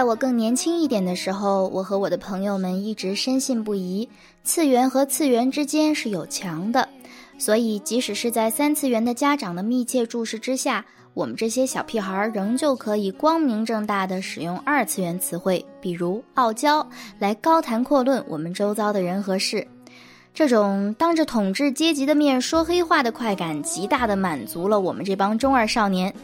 在我更年轻一点的时候，我和我的朋友们一直深信不疑，次元和次元之间是有墙的，所以即使是在三次元的家长的密切注视之下，我们这些小屁孩仍旧可以光明正大的使用二次元词汇，比如傲娇，来高谈阔论我们周遭的人和事。这种当着统治阶级的面说黑话的快感，极大的满足了我们这帮中二少年。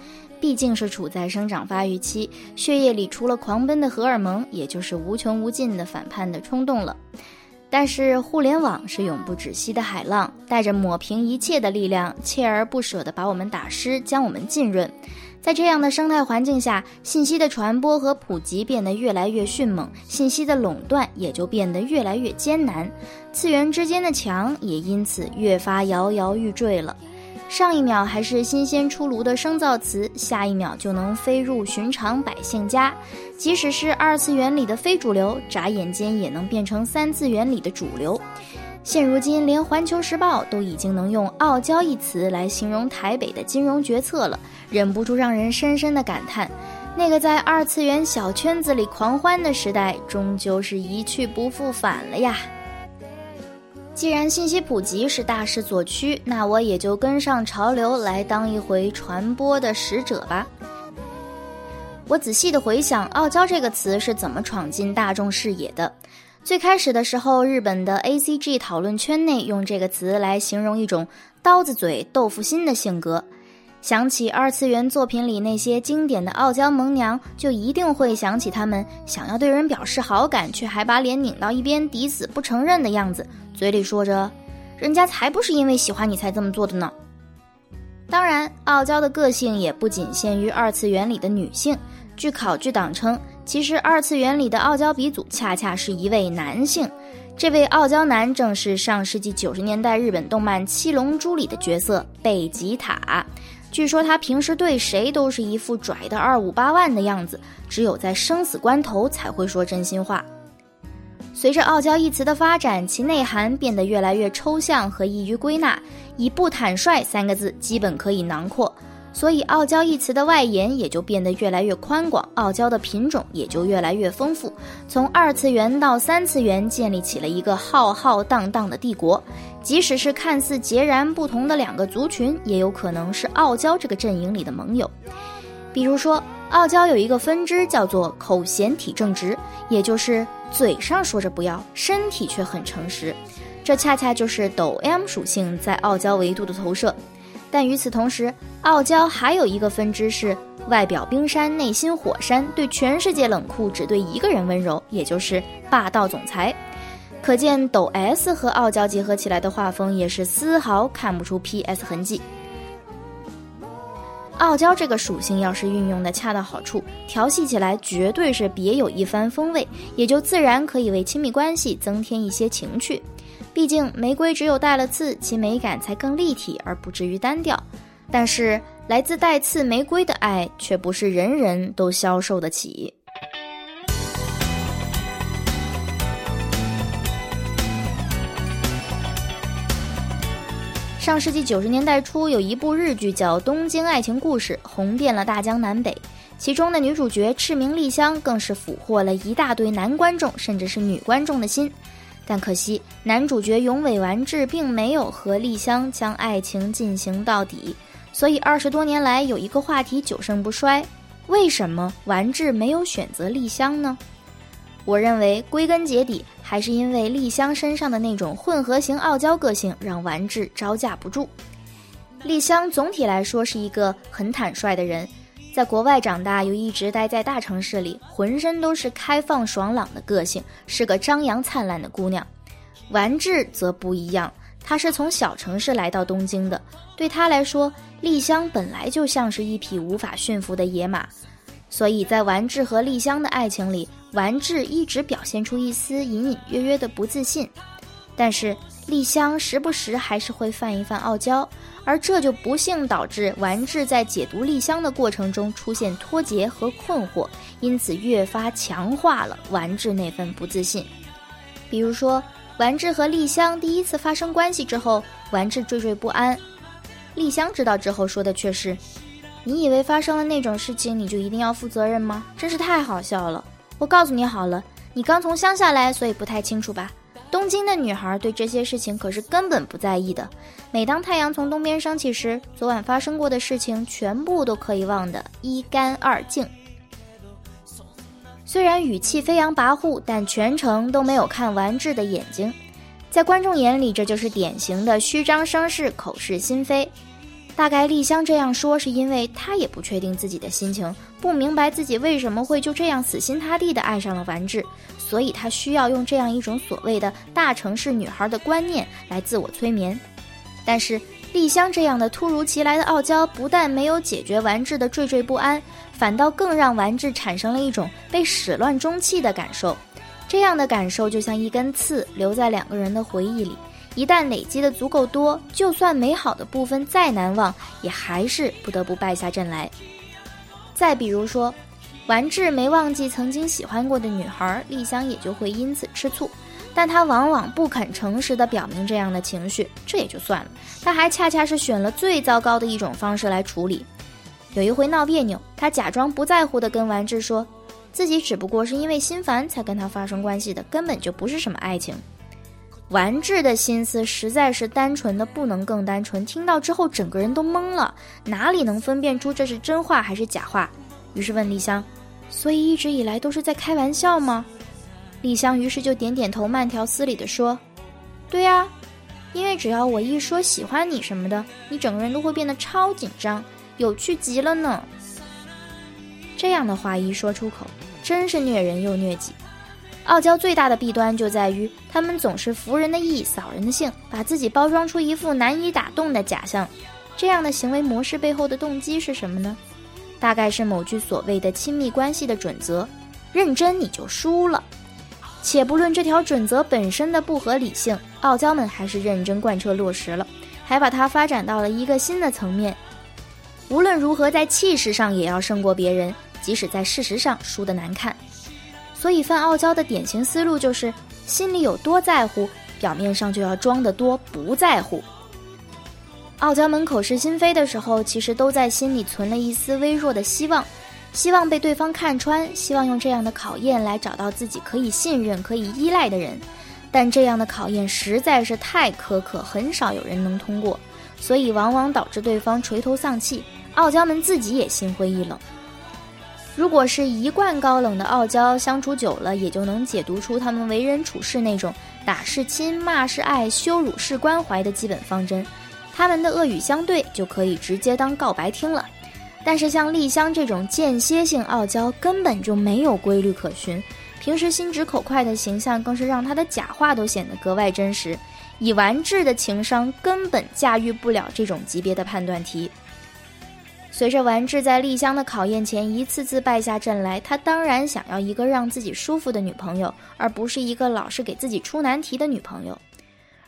毕竟是处在生长发育期，血液里除了狂奔的荷尔蒙，也就是无穷无尽的反叛的冲动了。但是互联网是永不止息的海浪，带着抹平一切的力量，锲而不舍地把我们打湿，将我们浸润。在这样的生态环境下，信息的传播和普及变得越来越迅猛，信息的垄断也就变得越来越艰难，次元之间的墙也因此越发摇摇欲坠了。上一秒还是新鲜出炉的生造词，下一秒就能飞入寻常百姓家。即使是二次元里的非主流，眨眼间也能变成三次元里的主流。现如今，连《环球时报》都已经能用“傲娇”一词来形容台北的金融决策了，忍不住让人深深的感叹：那个在二次元小圈子里狂欢的时代，终究是一去不复返了呀。既然信息普及是大势所趋，那我也就跟上潮流来当一回传播的使者吧。我仔细的回想“傲娇”这个词是怎么闯进大众视野的。最开始的时候，日本的 A C G 讨论圈内用这个词来形容一种刀子嘴豆腐心的性格。想起二次元作品里那些经典的傲娇萌娘，就一定会想起他们想要对人表示好感，却还把脸拧到一边抵死不承认的样子。嘴里说着，人家才不是因为喜欢你才这么做的呢。当然，傲娇的个性也不仅限于二次元里的女性。据考据党称，其实二次元里的傲娇鼻祖恰恰是一位男性。这位傲娇男正是上世纪九十年代日本动漫《七龙珠》里的角色贝吉塔。据说他平时对谁都是一副拽的二五八万的样子，只有在生死关头才会说真心话。随着“傲娇”一词的发展，其内涵变得越来越抽象和易于归纳，以“不坦率”三个字基本可以囊括，所以“傲娇”一词的外延也就变得越来越宽广，傲娇的品种也就越来越丰富。从二次元到三次元，建立起了一个浩浩荡荡的帝国。即使是看似截然不同的两个族群，也有可能是傲娇这个阵营里的盟友。比如说，傲娇有一个分支叫做口嫌体正直，也就是嘴上说着不要，身体却很诚实。这恰恰就是抖 M 属性在傲娇维度的投射。但与此同时，傲娇还有一个分支是外表冰山，内心火山，对全世界冷酷，只对一个人温柔，也就是霸道总裁。可见抖 S 和傲娇结合起来的画风也是丝毫看不出 PS 痕迹。傲娇这个属性要是运用的恰到好处，调戏起来绝对是别有一番风味，也就自然可以为亲密关系增添一些情趣。毕竟玫瑰只有带了刺，其美感才更立体，而不至于单调。但是来自带刺玫瑰的爱，却不是人人都消受得起。上世纪九十年代初，有一部日剧叫《东京爱情故事》，红遍了大江南北。其中的女主角赤名莉香更是俘获了一大堆男观众，甚至是女观众的心。但可惜，男主角永尾完治并没有和丽香将爱情进行到底。所以二十多年来，有一个话题久盛不衰：为什么完治没有选择丽香呢？我认为，归根结底还是因为丽香身上的那种混合型傲娇个性，让完治招架不住。丽香总体来说是一个很坦率的人，在国外长大又一直待在大城市里，浑身都是开放爽朗的个性，是个张扬灿烂的姑娘。丸治则不一样，她是从小城市来到东京的，对她来说，丽香本来就像是一匹无法驯服的野马。所以在丸治和丽香的爱情里，丸治一直表现出一丝隐隐约约的不自信，但是丽香时不时还是会犯一犯傲娇，而这就不幸导致丸治在解读丽香的过程中出现脱节和困惑，因此越发强化了丸治那份不自信。比如说，丸治和丽香第一次发生关系之后，丸治惴惴不安，丽香知道之后说的却是。你以为发生了那种事情，你就一定要负责任吗？真是太好笑了！我告诉你好了，你刚从乡下来，所以不太清楚吧？东京的女孩对这些事情可是根本不在意的。每当太阳从东边升起时，昨晚发生过的事情全部都可以忘得一干二净。虽然语气飞扬跋扈，但全程都没有看完治的眼睛。在观众眼里，这就是典型的虚张声势、口是心非。大概丽香这样说，是因为她也不确定自己的心情，不明白自己为什么会就这样死心塌地地爱上了完治，所以她需要用这样一种所谓的大城市女孩的观念来自我催眠。但是丽香这样的突如其来的傲娇，不但没有解决完治的惴惴不安，反倒更让完治产生了一种被始乱终弃的感受。这样的感受就像一根刺，留在两个人的回忆里。一旦累积的足够多，就算美好的部分再难忘，也还是不得不败下阵来。再比如说，完治没忘记曾经喜欢过的女孩，丽香也就会因此吃醋，但他往往不肯诚实的表明这样的情绪，这也就算了，他还恰恰是选了最糟糕的一种方式来处理。有一回闹别扭，他假装不在乎的跟完治说，自己只不过是因为心烦才跟他发生关系的，根本就不是什么爱情。完治的心思实在是单纯的不能更单纯，听到之后整个人都懵了，哪里能分辨出这是真话还是假话？于是问丽香：“所以一直以来都是在开玩笑吗？”李湘于是就点点头，慢条斯理地说：“对呀，因为只要我一说喜欢你什么的，你整个人都会变得超紧张，有趣极了呢。”这样的话一说出口，真是虐人又虐己。傲娇最大的弊端就在于，他们总是服人的意，扫人的兴，把自己包装出一副难以打动的假象。这样的行为模式背后的动机是什么呢？大概是某句所谓的亲密关系的准则：认真你就输了。且不论这条准则本身的不合理性，傲娇们还是认真贯彻落实了，还把它发展到了一个新的层面。无论如何，在气势上也要胜过别人，即使在事实上输得难看。所以，犯傲娇的典型思路就是，心里有多在乎，表面上就要装得多不在乎。傲娇们口是心非的时候，其实都在心里存了一丝微弱的希望，希望被对方看穿，希望用这样的考验来找到自己可以信任、可以依赖的人。但这样的考验实在是太苛刻，很少有人能通过，所以往往导致对方垂头丧气，傲娇们自己也心灰意冷。如果是一贯高冷的傲娇，相处久了也就能解读出他们为人处事那种打是亲、骂是爱、羞辱是关怀的基本方针，他们的恶语相对就可以直接当告白听了。但是像丽香这种间歇性傲娇，根本就没有规律可循，平时心直口快的形象更是让他的假话都显得格外真实。以完治的情商，根本驾驭不了这种级别的判断题。随着完治在丽香的考验前一次次败下阵来，他当然想要一个让自己舒服的女朋友，而不是一个老是给自己出难题的女朋友。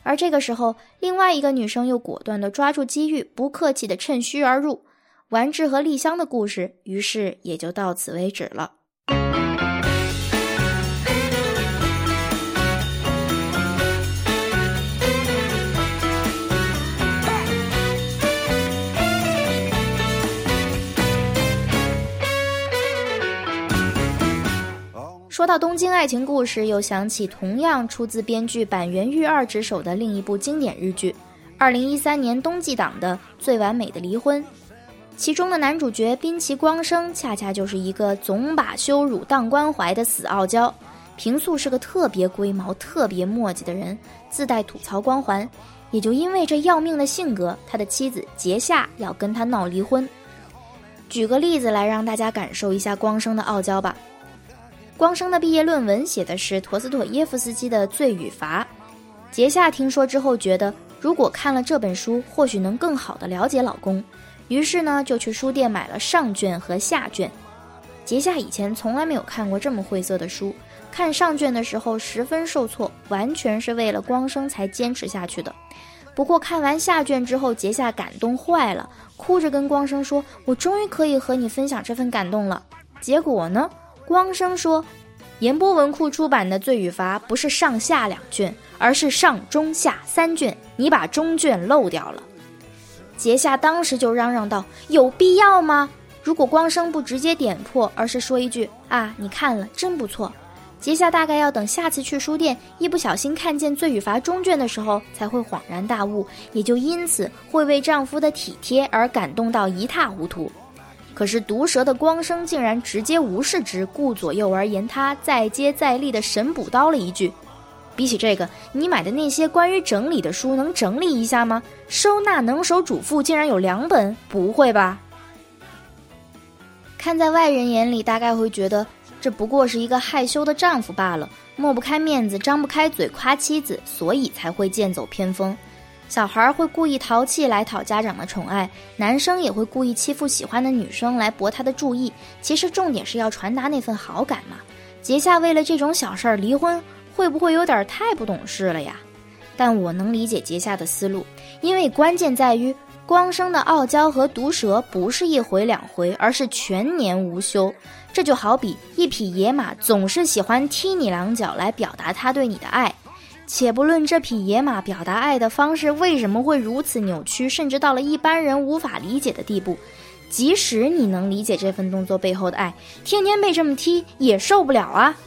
而这个时候，另外一个女生又果断地抓住机遇，不客气地趁虚而入。完治和丽香的故事，于是也就到此为止了。说到东京爱情故事，又想起同样出自编剧板垣裕二之手的另一部经典日剧，二零一三年冬季档的《最完美的离婚》，其中的男主角滨崎光生恰恰就是一个总把羞辱当关怀的死傲娇，平素是个特别龟毛、特别磨叽的人，自带吐槽光环。也就因为这要命的性格，他的妻子结夏要跟他闹离婚。举个例子来让大家感受一下光生的傲娇吧。光生的毕业论文写的是陀思妥耶夫斯基的《罪与罚》。杰夏听说之后，觉得如果看了这本书，或许能更好的了解老公，于是呢，就去书店买了上卷和下卷。杰夏以前从来没有看过这么晦涩的书，看上卷的时候十分受挫，完全是为了光生才坚持下去的。不过看完下卷之后，杰夏感动坏了，哭着跟光生说：“我终于可以和你分享这份感动了。”结果呢？光生说：“言波文库出版的《罪与罚》不是上下两卷，而是上中下三卷。你把中卷漏掉了。”杰夏当时就嚷嚷道：“有必要吗？如果光生不直接点破，而是说一句啊，你看了真不错，杰夏大概要等下次去书店，一不小心看见《罪与罚》中卷的时候，才会恍然大悟，也就因此会为丈夫的体贴而感动到一塌糊涂。可是毒舌的光生竟然直接无视之，顾左右而言他，再接再厉的神补刀了一句：“比起这个，你买的那些关于整理的书能整理一下吗？收纳能手主妇竟然有两本，不会吧？”看在外人眼里，大概会觉得这不过是一个害羞的丈夫罢了，抹不开面子，张不开嘴夸妻子，所以才会剑走偏锋。小孩会故意淘气来讨家长的宠爱，男生也会故意欺负喜欢的女生来博他的注意。其实重点是要传达那份好感嘛。结夏为了这种小事儿离婚，会不会有点太不懂事了呀？但我能理解结夏的思路，因为关键在于光生的傲娇和毒舌不是一回两回，而是全年无休。这就好比一匹野马总是喜欢踢你两脚来表达他对你的爱。且不论这匹野马表达爱的方式为什么会如此扭曲，甚至到了一般人无法理解的地步，即使你能理解这份动作背后的爱，天天被这么踢也受不了啊！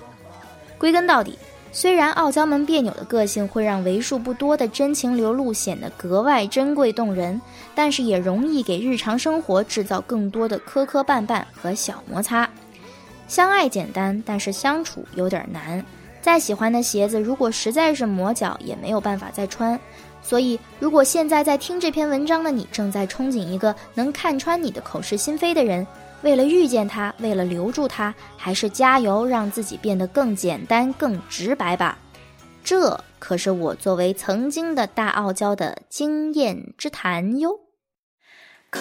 归根到底，虽然傲娇们别扭的个性会让为数不多的真情流露显得格外珍贵动人，但是也容易给日常生活制造更多的磕磕绊绊和小摩擦。相爱简单，但是相处有点难。再喜欢的鞋子，如果实在是磨脚，也没有办法再穿。所以，如果现在在听这篇文章的你，正在憧憬一个能看穿你的口是心非的人，为了遇见他，为了留住他，还是加油，让自己变得更简单、更直白吧。这可是我作为曾经的大傲娇的经验之谈哟。可